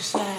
just. Uh,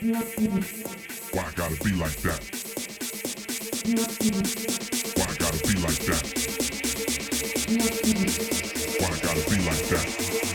Why I gotta be like that? Why I gotta be like that? Why I gotta be like that?